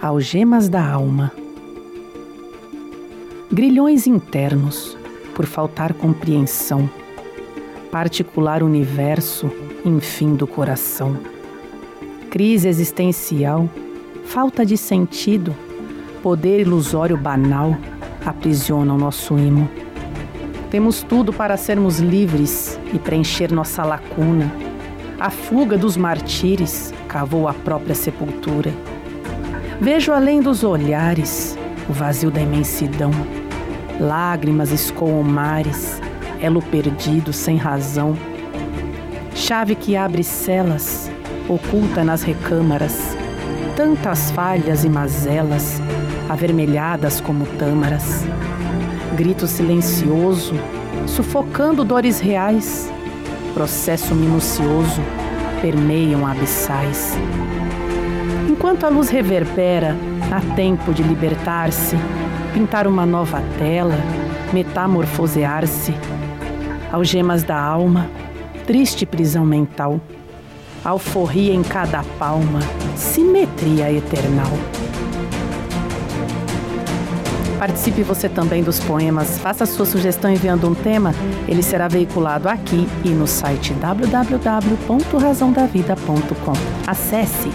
Algemas da alma. Grilhões internos, por faltar compreensão. Particular universo, enfim do coração. Crise existencial, falta de sentido, poder ilusório banal aprisionam nosso imo. Temos tudo para sermos livres e preencher nossa lacuna. A fuga dos martírios cavou a própria sepultura Vejo além dos olhares o vazio da imensidão. Lágrimas escoam mares, elo perdido sem razão. Chave que abre celas, oculta nas recâmaras. Tantas falhas e mazelas, avermelhadas como tâmaras. Grito silencioso, sufocando dores reais. Processo minucioso, permeiam abissais. Enquanto a luz reverbera, há tempo de libertar-se, pintar uma nova tela, metamorfosear-se. Algemas da alma, triste prisão mental, alforria em cada palma, simetria eternal. Participe você também dos poemas. Faça sua sugestão enviando um tema. Ele será veiculado aqui e no site www.razãodavida.com. Acesse